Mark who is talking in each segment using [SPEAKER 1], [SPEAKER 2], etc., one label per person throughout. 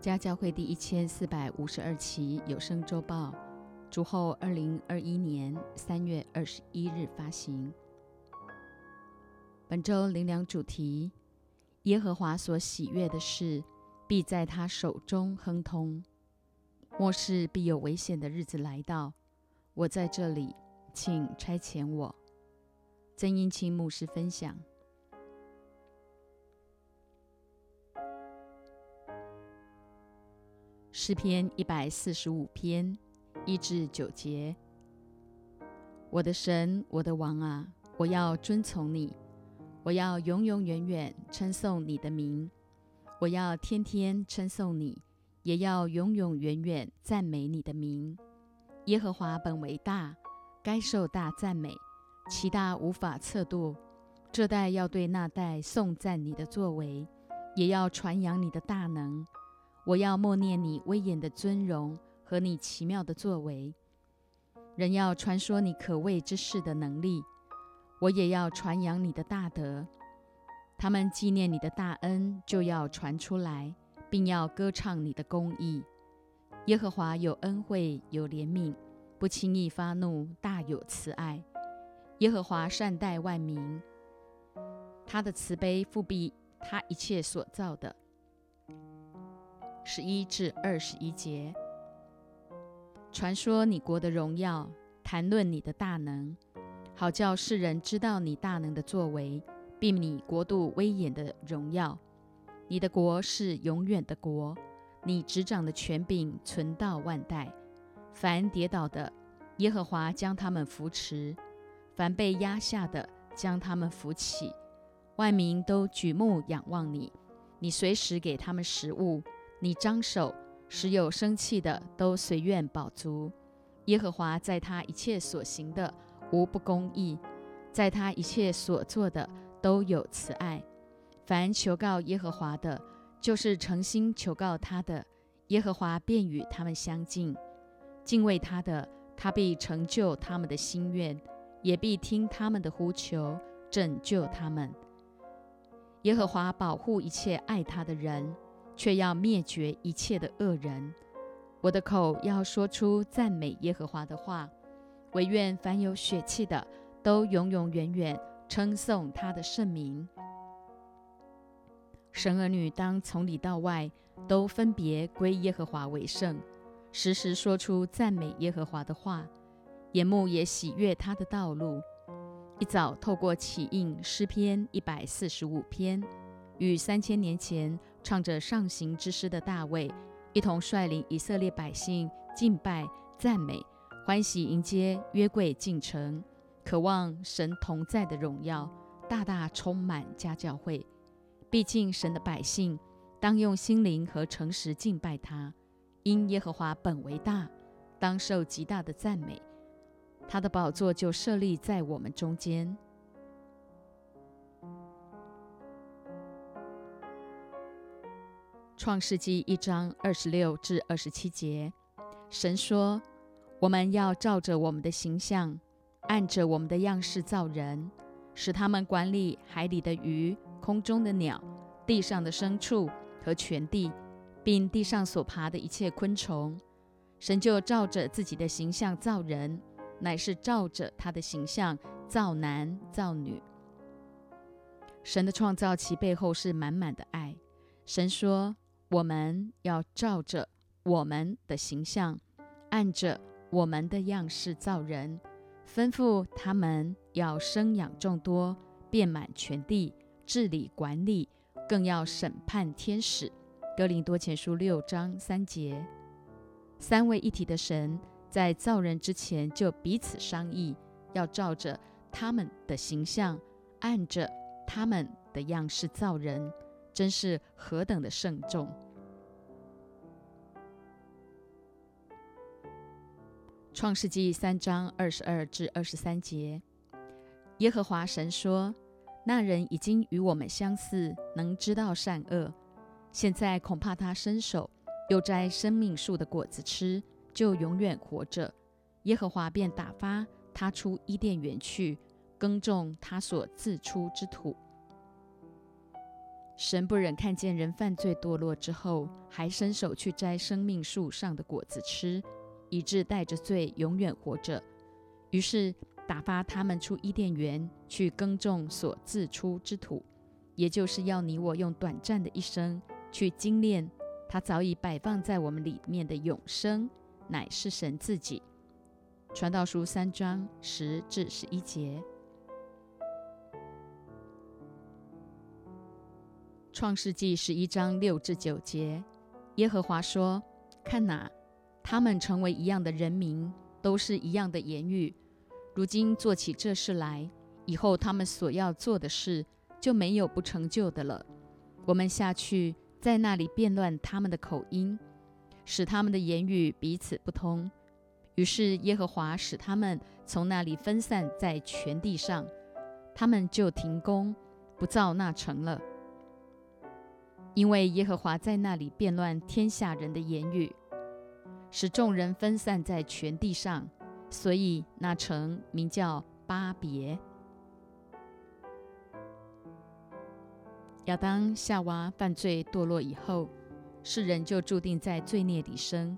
[SPEAKER 1] 家教会第一千四百五十二期有声周报，主后二零二一年三月二十一日发行。本周灵粮主题：耶和华所喜悦的事，必在他手中亨通。末世必有危险的日子来到，我在这里，请差遣我。曾英清牧师分享。诗篇一百四十五篇一至九节：我的神，我的王啊，我要遵从你，我要永永远远称颂你的名，我要天天称颂你，也要永永远远赞美你的名。耶和华本为大，该受大赞美，其大无法测度。这代要对那代颂赞你的作为，也要传扬你的大能。我要默念你威严的尊荣和你奇妙的作为，人要传说你可畏之事的能力，我也要传扬你的大德。他们纪念你的大恩，就要传出来，并要歌唱你的公义。耶和华有恩惠，有怜悯，不轻易发怒，大有慈爱。耶和华善待万民，他的慈悲复庇他一切所造的。十一至二十一节，传说你国的荣耀，谈论你的大能，好叫世人知道你大能的作为，并你国度威严的荣耀。你的国是永远的国，你执掌的权柄存到万代。凡跌倒的，耶和华将他们扶持；凡被压下的，将他们扶起。万民都举目仰望你，你随时给他们食物。你张手，使有生气的都随愿饱足。耶和华在他一切所行的无不公义，在他一切所做的都有慈爱。凡求告耶和华的，就是诚心求告他的，耶和华便与他们相近。敬畏他的，他必成就他们的心愿，也必听他们的呼求，拯救他们。耶和华保护一切爱他的人。却要灭绝一切的恶人。我的口要说出赞美耶和华的话，唯愿凡有血气的都永永远远称颂他的圣名。神儿女当从里到外都分别归耶和华为圣，时时说出赞美耶和华的话，眼目也喜悦他的道路。一早透过起印诗篇一百四十五篇。与三千年前唱着上行之诗的大卫，一同率领以色列百姓敬拜、赞美、欢喜迎接约柜进城，渴望神同在的荣耀，大大充满家教会。毕竟神的百姓当用心灵和诚实敬拜他，因耶和华本为大，当受极大的赞美。他的宝座就设立在我们中间。创世纪一章二十六至二十七节，神说：“我们要照着我们的形象，按着我们的样式造人，使他们管理海里的鱼、空中的鸟、地上的牲畜和全地，并地上所爬的一切昆虫。”神就照着自己的形象造人，乃是照着他的形象造男造女。神的创造其背后是满满的爱。神说。我们要照着我们的形象，按着我们的样式造人，吩咐他们要生养众多，遍满全地，治理管理，更要审判天使。哥林多前书六章三节。三位一体的神在造人之前就彼此商议，要照着他们的形象，按着他们的样式造人。真是何等的慎重！创世纪三章二十二至二十三节，耶和华神说：“那人已经与我们相似，能知道善恶。现在恐怕他伸手又摘生命树的果子吃，就永远活着。耶和华便打发他出伊甸园去，耕种他所自出之土。”神不忍看见人犯罪堕落之后，还伸手去摘生命树上的果子吃，以致带着罪永远活着。于是打发他们出伊甸园去耕种所自出之土，也就是要你我用短暂的一生去精炼他早已摆放在我们里面的永生，乃是神自己。传道书三章十至十一节。创世纪十一章六至九节，耶和华说：“看哪，他们成为一样的人民，都是一样的言语。如今做起这事来，以后他们所要做的事就没有不成就的了。我们下去，在那里变乱他们的口音，使他们的言语彼此不通。于是耶和华使他们从那里分散在全地上，他们就停工，不造那城了。”因为耶和华在那里变乱天下人的言语，使众人分散在全地上，所以那城名叫巴别。亚当夏娃犯罪堕落以后，世人就注定在罪孽里生。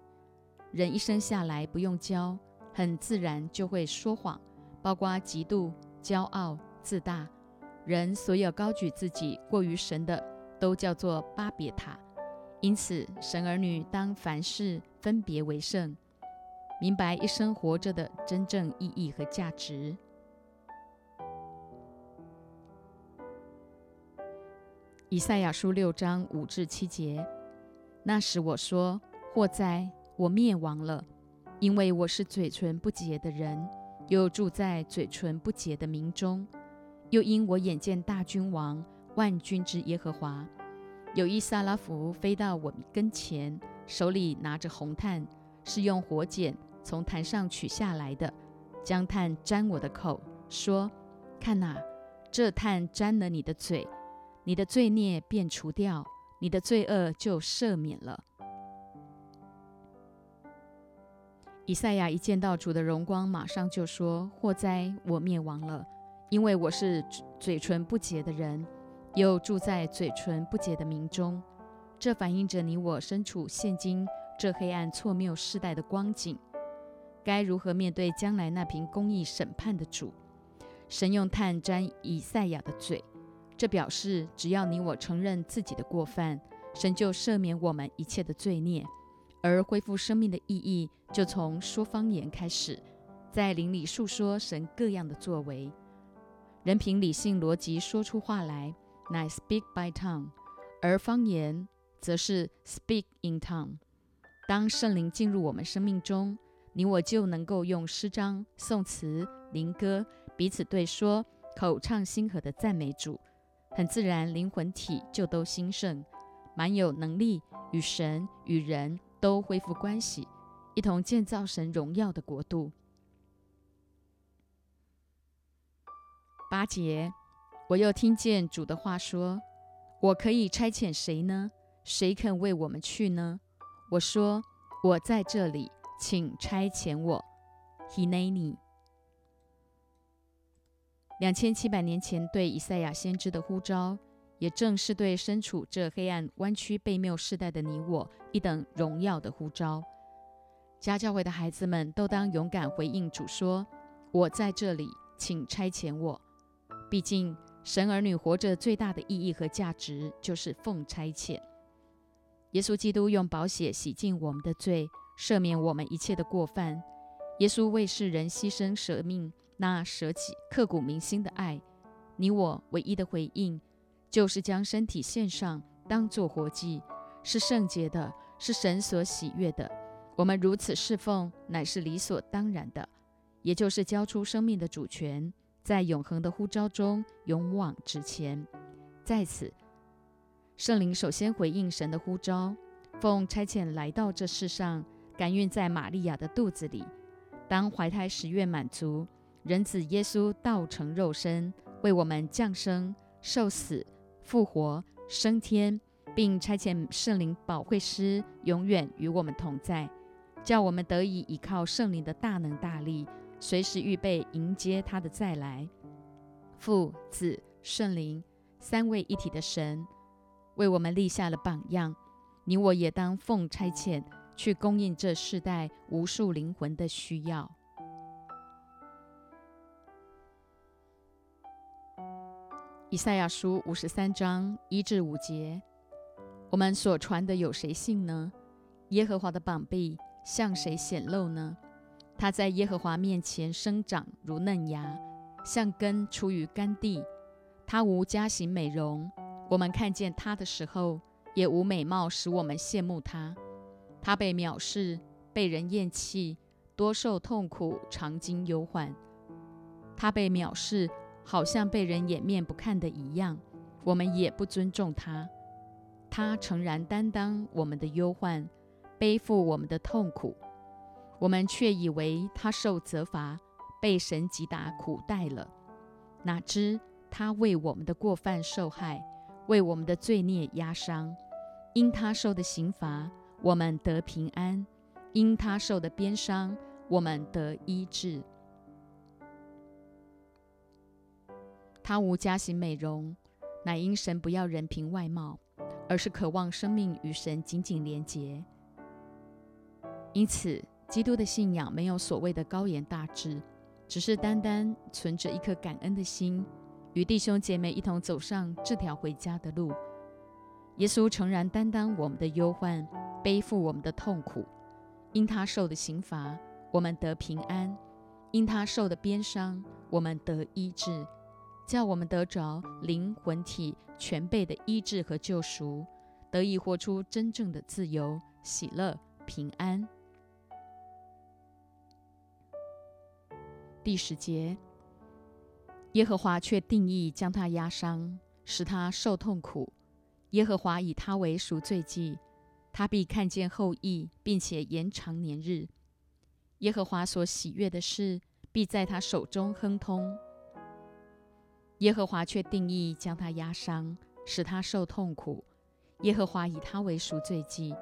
[SPEAKER 1] 人一生下来不用教，很自然就会说谎，包括嫉妒、骄傲、自大。人所有高举自己过于神的。都叫做巴别塔，因此神儿女当凡事分别为圣，明白一生活着的真正意义和价值。以赛亚书六章五至七节：那时我说：祸哉，我灭亡了，因为我是嘴唇不洁的人，又住在嘴唇不洁的民中，又因我眼见大君王。万军之耶和华，有一撒拉弗飞到我跟前，手里拿着红炭，是用火剪从坛上取下来的，将炭沾我的口，说：“看哪，这炭沾了你的嘴，你的罪孽便除掉，你的罪恶就赦免了。”以赛亚一见到主的荣光，马上就说：“祸哉，我灭亡了，因为我是嘴唇不洁的人。”又住在嘴唇不洁的民中，这反映着你我身处现今这黑暗错谬世代的光景。该如何面对将来那凭公义审判的主？神用炭沾以赛亚的嘴，这表示只要你我承认自己的过犯，神就赦免我们一切的罪孽，而恢复生命的意义就从说方言开始，在灵里述说神各样的作为。人凭理性逻辑说出话来。乃 speak by tongue，而方言则是 speak in tongue。当圣灵进入我们生命中，你我就能够用诗章、颂词、灵歌彼此对说，口唱心和的赞美主。很自然，灵魂体就都兴盛，蛮有能力与神与人都恢复关系，一同建造神荣耀的国度。八节。我又听见主的话说：“我可以差遣谁呢？谁肯为我们去呢？”我说：“我在这里，请差遣我。” He n a m e 两千七百年前对以赛亚先知的呼召，也正是对身处这黑暗弯曲背谬世代的你我一等荣耀的呼召。家教会的孩子们都当勇敢回应主说：“我在这里，请差遣我。”毕竟。神儿女活着最大的意义和价值，就是奉差遣。耶稣基督用宝血洗净我们的罪，赦免我们一切的过犯。耶稣为世人牺牲舍命，那舍己刻骨铭心的爱，你我唯一的回应，就是将身体献上，当作活祭，是圣洁的，是神所喜悦的。我们如此侍奉，乃是理所当然的，也就是交出生命的主权。在永恒的呼召中勇往直前，在此，圣灵首先回应神的呼召，奉差遣来到这世上，感孕在玛利亚的肚子里。当怀胎十月满足，人子耶稣道成肉身，为我们降生、受死、复活、升天，并差遣圣灵保惠师永远与我们同在，叫我们得以依靠圣灵的大能大力。随时预备迎接他的再来。父、子、圣灵三位一体的神，为我们立下了榜样。你我也当奉差遣去供应这世代无数灵魂的需要。以赛亚书五十三章一至五节，我们所传的有谁信呢？耶和华的膀臂向谁显露呢？他在耶和华面前生长如嫩芽，像根出于干地。他无家型美容，我们看见他的时候，也无美貌使我们羡慕他。他被藐视，被人厌弃，多受痛苦，常经忧患。他被藐视。好像被人掩面不看的一样，我们也不尊重他。他诚然担当我们的忧患，背负我们的痛苦，我们却以为他受责罚，被神击打苦待了。哪知他为我们的过犯受害，为我们的罪孽压伤。因他受的刑罚，我们得平安；因他受的鞭伤，我们得医治。他无家型美容，乃因神不要人凭外貌，而是渴望生命与神紧紧连结。因此，基督的信仰没有所谓的高言大志，只是单单存着一颗感恩的心，与弟兄姐妹一同走上这条回家的路。耶稣诚然担当我们的忧患，背负我们的痛苦，因他受的刑罚，我们得平安；因他受的鞭伤，我们得医治。叫我们得着灵魂体全备的医治和救赎，得以活出真正的自由、喜乐、平安。第十节，耶和华却定义将他压伤，使他受痛苦。耶和华以他为赎罪祭，他必看见后裔，并且延长年日。耶和华所喜悦的事，必在他手中亨通。耶和华却定义将他压伤，使他受痛苦。耶和华以他为赎罪祭，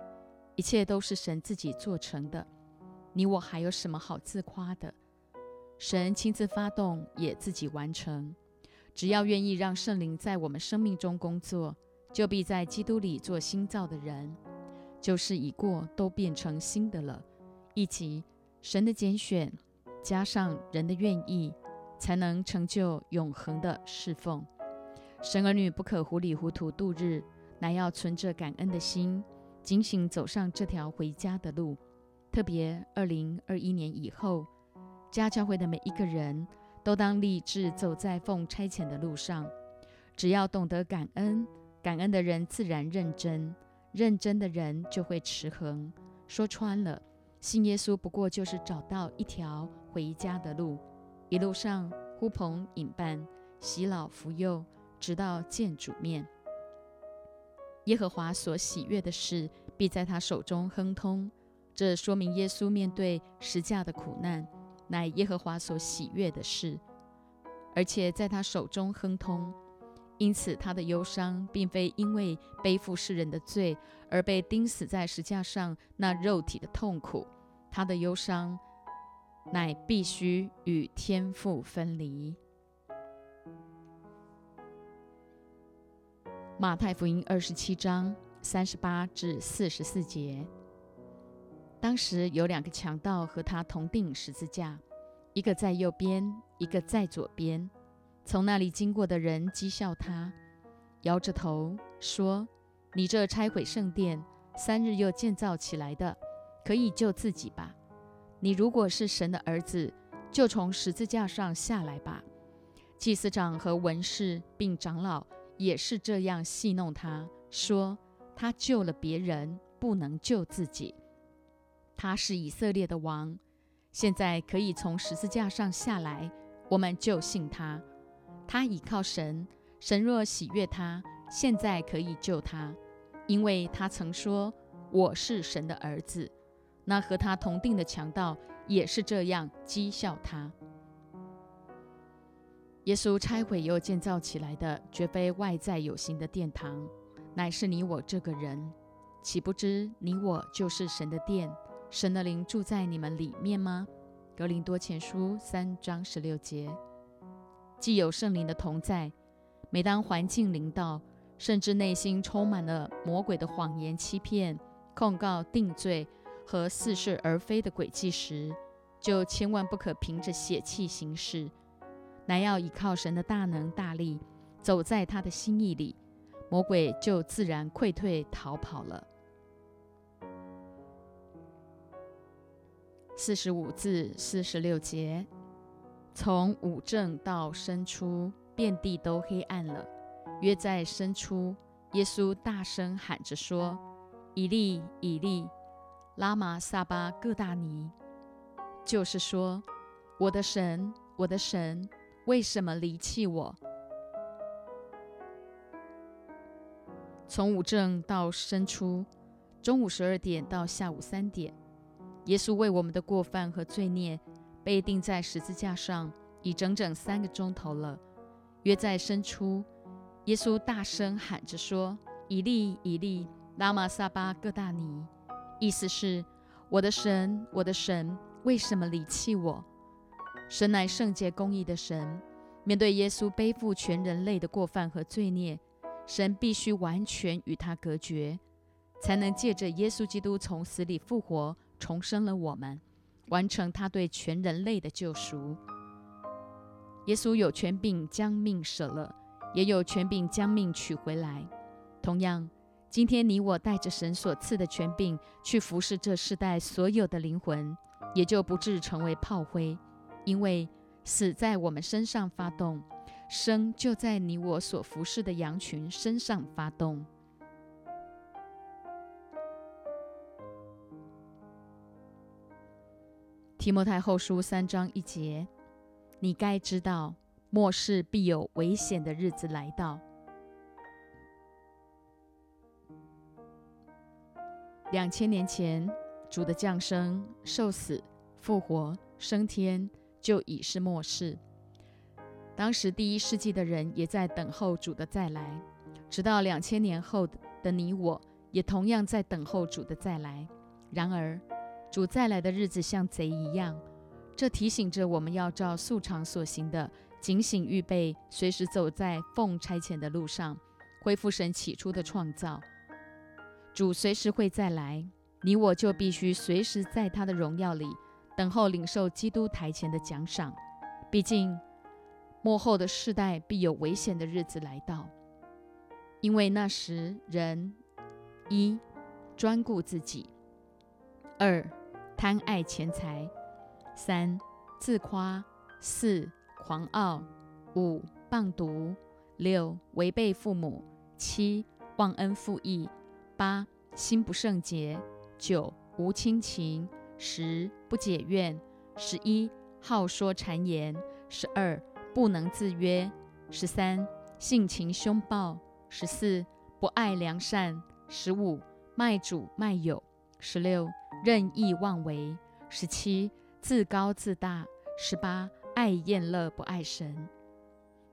[SPEAKER 1] 一切都是神自己做成的。你我还有什么好自夸的？神亲自发动，也自己完成。只要愿意让圣灵在我们生命中工作，就必在基督里做新造的人，就是已过都变成新的了。以及神的拣选，加上人的愿意。才能成就永恒的侍奉。神儿女不可糊里糊涂度日，乃要存着感恩的心，警醒走上这条回家的路。特别二零二一年以后，家教会的每一个人都当立志走在奉差遣的路上。只要懂得感恩，感恩的人自然认真，认真的人就会持恒。说穿了，信耶稣不过就是找到一条回家的路。一路上呼朋引伴，洗老扶幼，直到见主面。耶和华所喜悦的事，必在他手中亨通。这说明耶稣面对十架的苦难，乃耶和华所喜悦的事，而且在他手中亨通。因此，他的忧伤并非因为背负世人的罪而被钉死在石架上那肉体的痛苦，他的忧伤。乃必须与天父分离。马太福音二十七章三十八至四十四节。当时有两个强盗和他同定十字架，一个在右边，一个在左边。从那里经过的人讥笑他，摇着头说：“你这拆毁圣殿，三日又建造起来的，可以救自己吧。”你如果是神的儿子，就从十字架上下来吧。祭司长和文士并长老也是这样戏弄他，说他救了别人，不能救自己。他是以色列的王，现在可以从十字架上下来，我们就信他。他倚靠神，神若喜悦他，现在可以救他，因为他曾说我是神的儿子。那和他同定的强盗也是这样讥笑他。耶稣拆毁又建造起来的，绝非外在有形的殿堂，乃是你我这个人。岂不知你我就是神的殿，神的灵住在你们里面吗？格林多前书三章十六节。既有圣灵的同在，每当环境临到，甚至内心充满了魔鬼的谎言、欺骗、控告、定罪和似是而非的诡计时，就千万不可凭着血气行事，乃要依靠神的大能大力，走在他的心意里，魔鬼就自然溃退逃跑了。四十五至四十六节，从午正到申初，遍地都黑暗了。约在申初，耶稣大声喊着说：“以利，以利，拉玛撒巴各大尼。”就是说，我的神，我的神，为什么离弃我？从午正到申初，中午十二点到下午三点。耶稣为我们的过犯和罪孽被钉在十字架上，已整整三个钟头了。约在申初，耶稣大声喊着说：“以利，以利，拉玛撒巴各大尼。”意思是：“我的神，我的神，为什么离弃我？”神乃圣洁公义的神，面对耶稣背负全人类的过犯和罪孽，神必须完全与他隔绝，才能借着耶稣基督从死里复活。重生了我们，完成他对全人类的救赎。耶稣有权柄将命舍了，也有权柄将命取回来。同样，今天你我带着神所赐的权柄去服侍这世代所有的灵魂，也就不致成为炮灰，因为死在我们身上发动，生就在你我所服侍的羊群身上发动。提摩太后书三章一节，你该知道末世必有危险的日子来到。两千年前，主的降生、受死、复活、升天，就已是末世。当时第一世纪的人也在等候主的再来，直到两千年后的你我，也同样在等候主的再来。然而，主再来的日子像贼一样，这提醒着我们要照素常所行的，警醒预备，随时走在奉差遣的路上，恢复神起初的创造。主随时会再来，你我就必须随时在他的荣耀里等候领受基督台前的奖赏。毕竟末后的世代必有危险的日子来到，因为那时人一专顾自己，二。贪爱钱财，三自夸，四狂傲，五棒毒，六违背父母，七忘恩负义，八心不圣洁，九无亲情，十不解怨，十一好说谗言，十二不能自约，十三性情凶暴，十四不爱良善，十五卖主卖友，十六。任意妄为，十七自高自大，十八爱厌乐不爱神，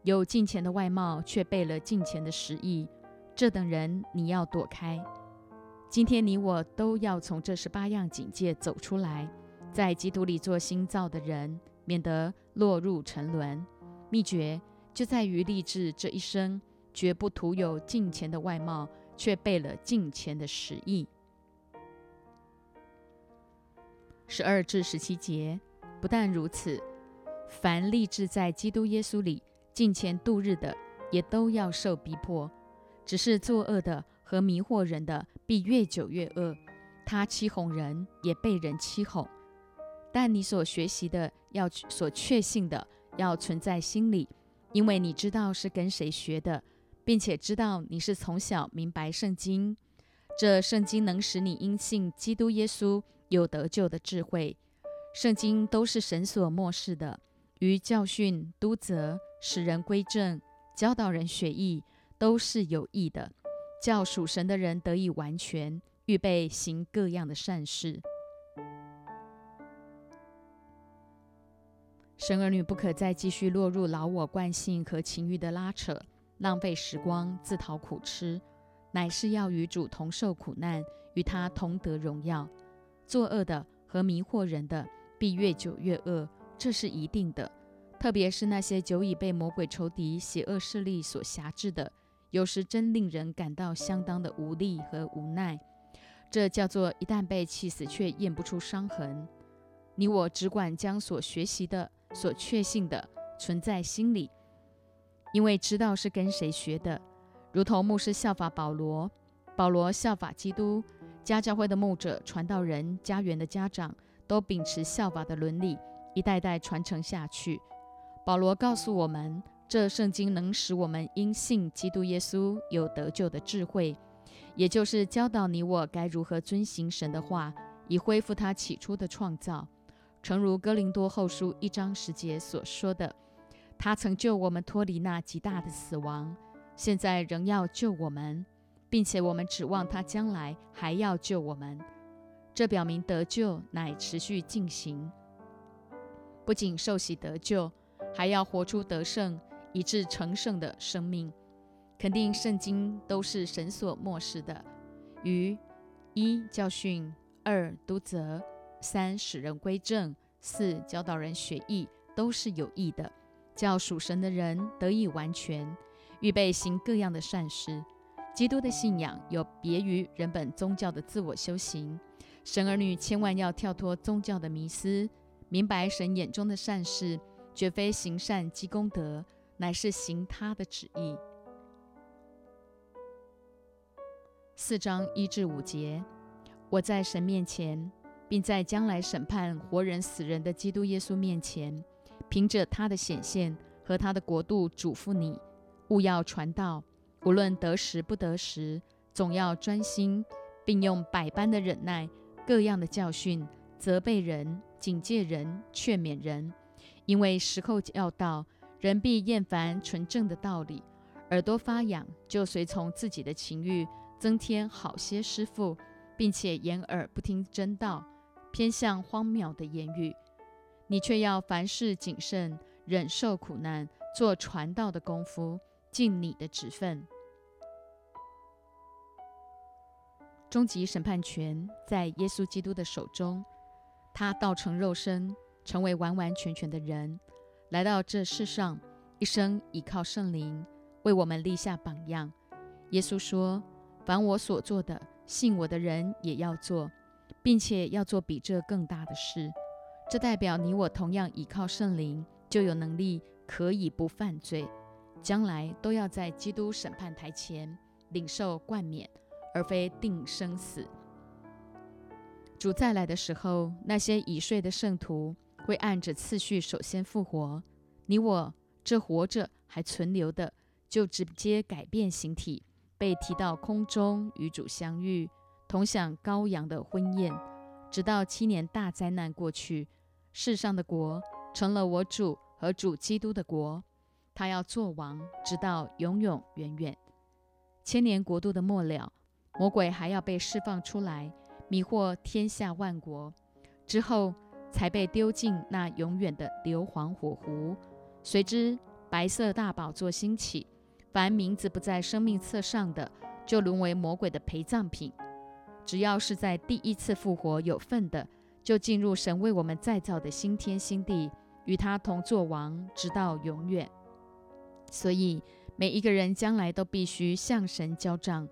[SPEAKER 1] 有金钱的外貌却背了金钱的实意，这等人你要躲开。今天你我都要从这十八样警戒走出来，在基督里做新造的人，免得落入沉沦。秘诀就在于立志这一生绝不徒有金钱的外貌，却背了金钱的实意。十二至十七节，不但如此，凡立志在基督耶稣里敬虔度日的，也都要受逼迫。只是作恶的和迷惑人的，必越久越恶。他欺哄人，也被人欺哄。但你所学习的，要所确信的，要存在心里，因为你知道是跟谁学的，并且知道你是从小明白圣经。这圣经能使你因信基督耶稣。有得救的智慧，圣经都是神所漠视的。于教训、督责、使人归正、教导人学艺，都是有益的，叫属神的人得以完全，预备行各样的善事。神儿女不可再继续落入老我惯性和情欲的拉扯，浪费时光，自讨苦吃，乃是要与主同受苦难，与他同得荣耀。作恶的和迷惑人的，必越久越恶，这是一定的。特别是那些久已被魔鬼仇敌、邪恶势力所辖制的，有时真令人感到相当的无力和无奈。这叫做一旦被气死，却验不出伤痕。你我只管将所学习的、所确信的存在心里，因为知道是跟谁学的。如同牧师效法保罗，保罗效法基督，家教会的牧者、传道人、家园的家长，都秉持效法的伦理，一代代传承下去。保罗告诉我们，这圣经能使我们因信基督耶稣有得救的智慧，也就是教导你我该如何遵行神的话，以恢复他起初的创造。诚如哥林多后书一章十节所说的，他曾救我们脱离那极大的死亡，现在仍要救我们，并且我们指望他将来还要救我们。这表明得救乃持续进行，不仅受洗得救，还要活出得胜以致成圣的生命。肯定圣经都是神所漠视的，于一教训，二督责。三使人归正，四教导人学艺，都是有益的，叫属神的人得以完全，预备行各样的善事。基督的信仰有别于人本宗教的自我修行，神儿女千万要跳脱宗教的迷思，明白神眼中的善事，绝非行善积功德，乃是行他的旨意。四章一至五节，我在神面前。并在将来审判活人死人的基督耶稣面前，凭着他的显现和他的国度，嘱咐你，勿要传道，无论得时不得时，总要专心，并用百般的忍耐、各样的教训，责备人、警戒人、劝勉人。因为时候要到，人必厌烦纯正的道理，耳朵发痒，就随从自己的情欲，增添好些师傅，并且掩耳不听真道。偏向荒谬的言语，你却要凡事谨慎，忍受苦难，做传道的功夫，尽你的职分。终极审判权在耶稣基督的手中，他道成肉身，成为完完全全的人，来到这世上，一生倚靠圣灵，为我们立下榜样。耶稣说：“凡我所做的，信我的人也要做。”并且要做比这更大的事，这代表你我同样倚靠圣灵，就有能力可以不犯罪，将来都要在基督审判台前领受冠冕，而非定生死。主再来的时候，那些已睡的圣徒会按着次序首先复活，你我这活着还存留的，就直接改变形体，被提到空中与主相遇。同享羔羊的婚宴，直到七年大灾难过去，世上的国成了我主和主基督的国，他要做王，直到永永远远。千年国度的末了，魔鬼还要被释放出来，迷惑天下万国，之后才被丢进那永远的硫磺火湖。随之，白色大宝座兴起，凡名字不在生命册上的，就沦为魔鬼的陪葬品。只要是在第一次复活有份的，就进入神为我们再造的新天新地，与他同作王，直到永远。所以每一个人将来都必须向神交账，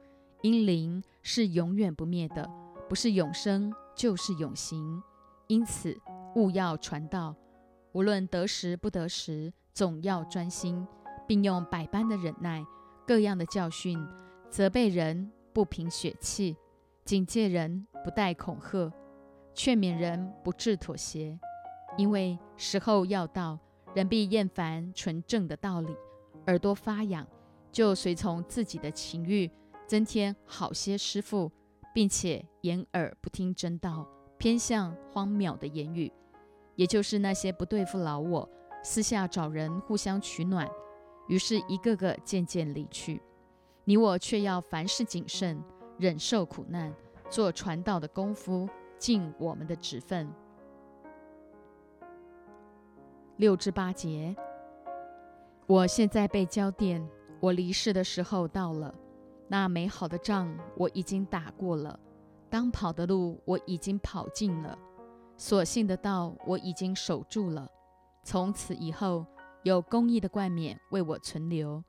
[SPEAKER 1] 因灵是永远不灭的，不是永生就是永行。因此勿要传道，无论得时不得时，总要专心，并用百般的忍耐、各样的教训，责备人，不凭血气。警戒人不带恐吓，劝勉人不致妥协，因为时候要到，人必厌烦纯正的道理，耳朵发痒，就随从自己的情欲，增添好些师傅，并且掩耳不听真道，偏向荒谬的言语，也就是那些不对付老我，私下找人互相取暖，于是一个个渐渐离去。你我却要凡事谨慎。忍受苦难，做传道的功夫，尽我们的职分。六至八节，我现在被交电，我离世的时候到了。那美好的仗我已经打过了，当跑的路我已经跑尽了，所信的道我已经守住了。从此以后，有公义的冠冕为我存留。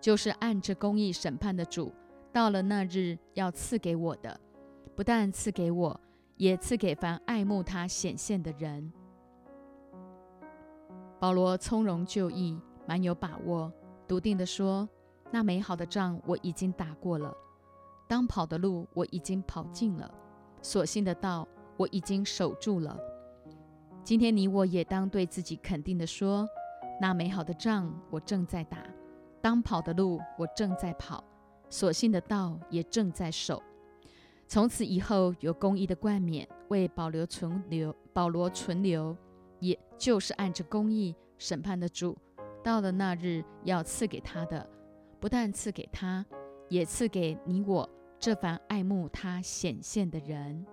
[SPEAKER 1] 就是按着公义审判的主，到了那日要赐给我的，不但赐给我，也赐给凡爱慕他显现的人。保罗从容就义，蛮有把握，笃定地说：“那美好的仗我已经打过了，当跑的路我已经跑尽了，所信的道我已经守住了。今天你我也当对自己肯定的说：那美好的仗我正在打，当跑的路我正在跑，所信的道也正在守。从此以后，有公义的冠冕为保留存留，保罗存留。”也就是按着公义审判的主，到了那日要赐给他的，不但赐给他，也赐给你我这凡爱慕他显现的人。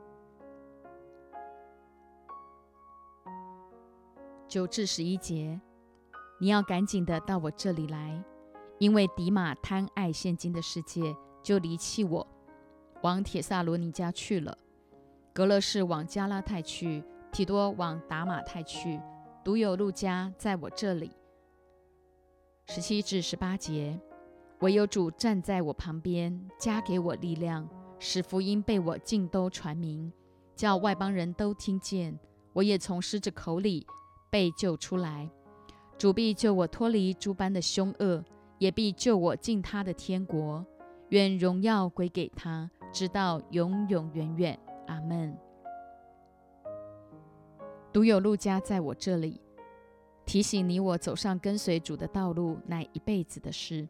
[SPEAKER 1] 九至十一节，你要赶紧的到我这里来，因为迪马贪爱现今的世界，就离弃我，往铁萨罗尼家去了。格勒士往加拉太去。提多往达马太去，独有路加在我这里。十七至十八节，唯有主站在我旁边，加给我力量，使福音被我尽都传明，叫外邦人都听见。我也从狮子口里被救出来。主必救我脱离诸般的凶恶，也必救我进他的天国。愿荣耀归给他，直到永永远远。阿门。独有路加在我这里，提醒你我走上跟随主的道路乃一辈子的事。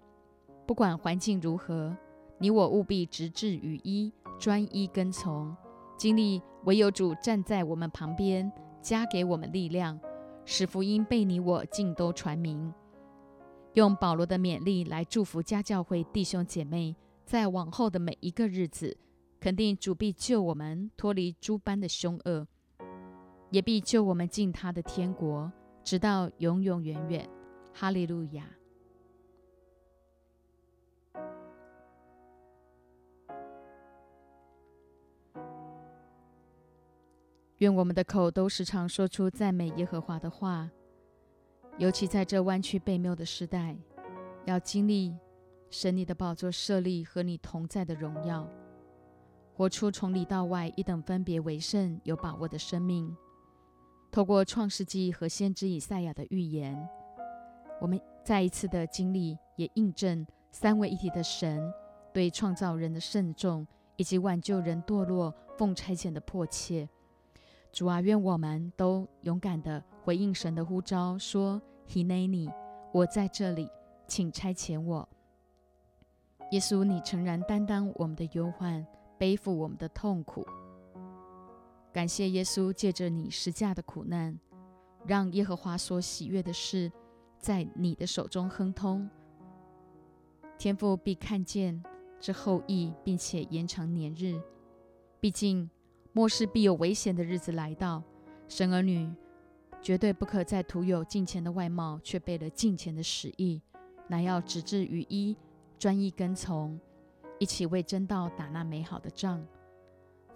[SPEAKER 1] 不管环境如何，你我务必直至于一，专一跟从。经历唯有主站在我们旁边，加给我们力量，使福音被你我尽都传明。用保罗的勉励来祝福家教会弟兄姐妹，在往后的每一个日子，肯定主必救我们脱离诸般的凶恶。也必救我们进他的天国，直到永永远远。哈利路亚！愿我们的口都时常说出赞美耶和华的话，尤其在这弯曲背谬的时代，要经历神你的宝座设立和你同在的荣耀，活出从里到外一等分别为圣、有把握的生命。透过创世纪和先知以赛亚的预言，我们再一次的经历，也印证三位一体的神对创造人的慎重，以及挽救人堕落奉差遣的迫切。主啊，愿我们都勇敢的回应神的呼召，说：“Hineni，我在这里，请差遣我。”耶稣，你诚然担当我们的忧患，背负我们的痛苦。感谢耶稣借着你施架的苦难，让耶和华所喜悦的事在你的手中亨通。天父必看见这后裔，并且延长年日。毕竟末世必有危险的日子来到，神儿女绝对不可再徒有敬虔的外貌，却背了敬虔的使意，乃要直至于一，专一跟从，一起为真道打那美好的仗。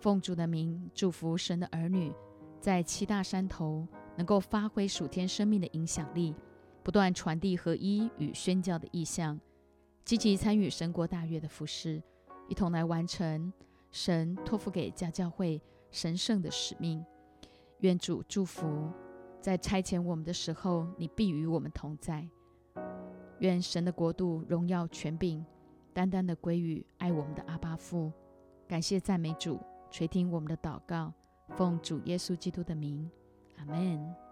[SPEAKER 1] 奉主的名祝福神的儿女，在七大山头能够发挥属天生命的影响力，不断传递合一与宣教的意向，积极参与神国大乐的服饰，一同来完成神托付给家教会神圣的使命。愿主祝福，在差遣我们的时候，你必与我们同在。愿神的国度荣耀权柄，单单的归于爱我们的阿巴父。感谢赞美主。垂听我们的祷告，奉主耶稣基督的名，阿门。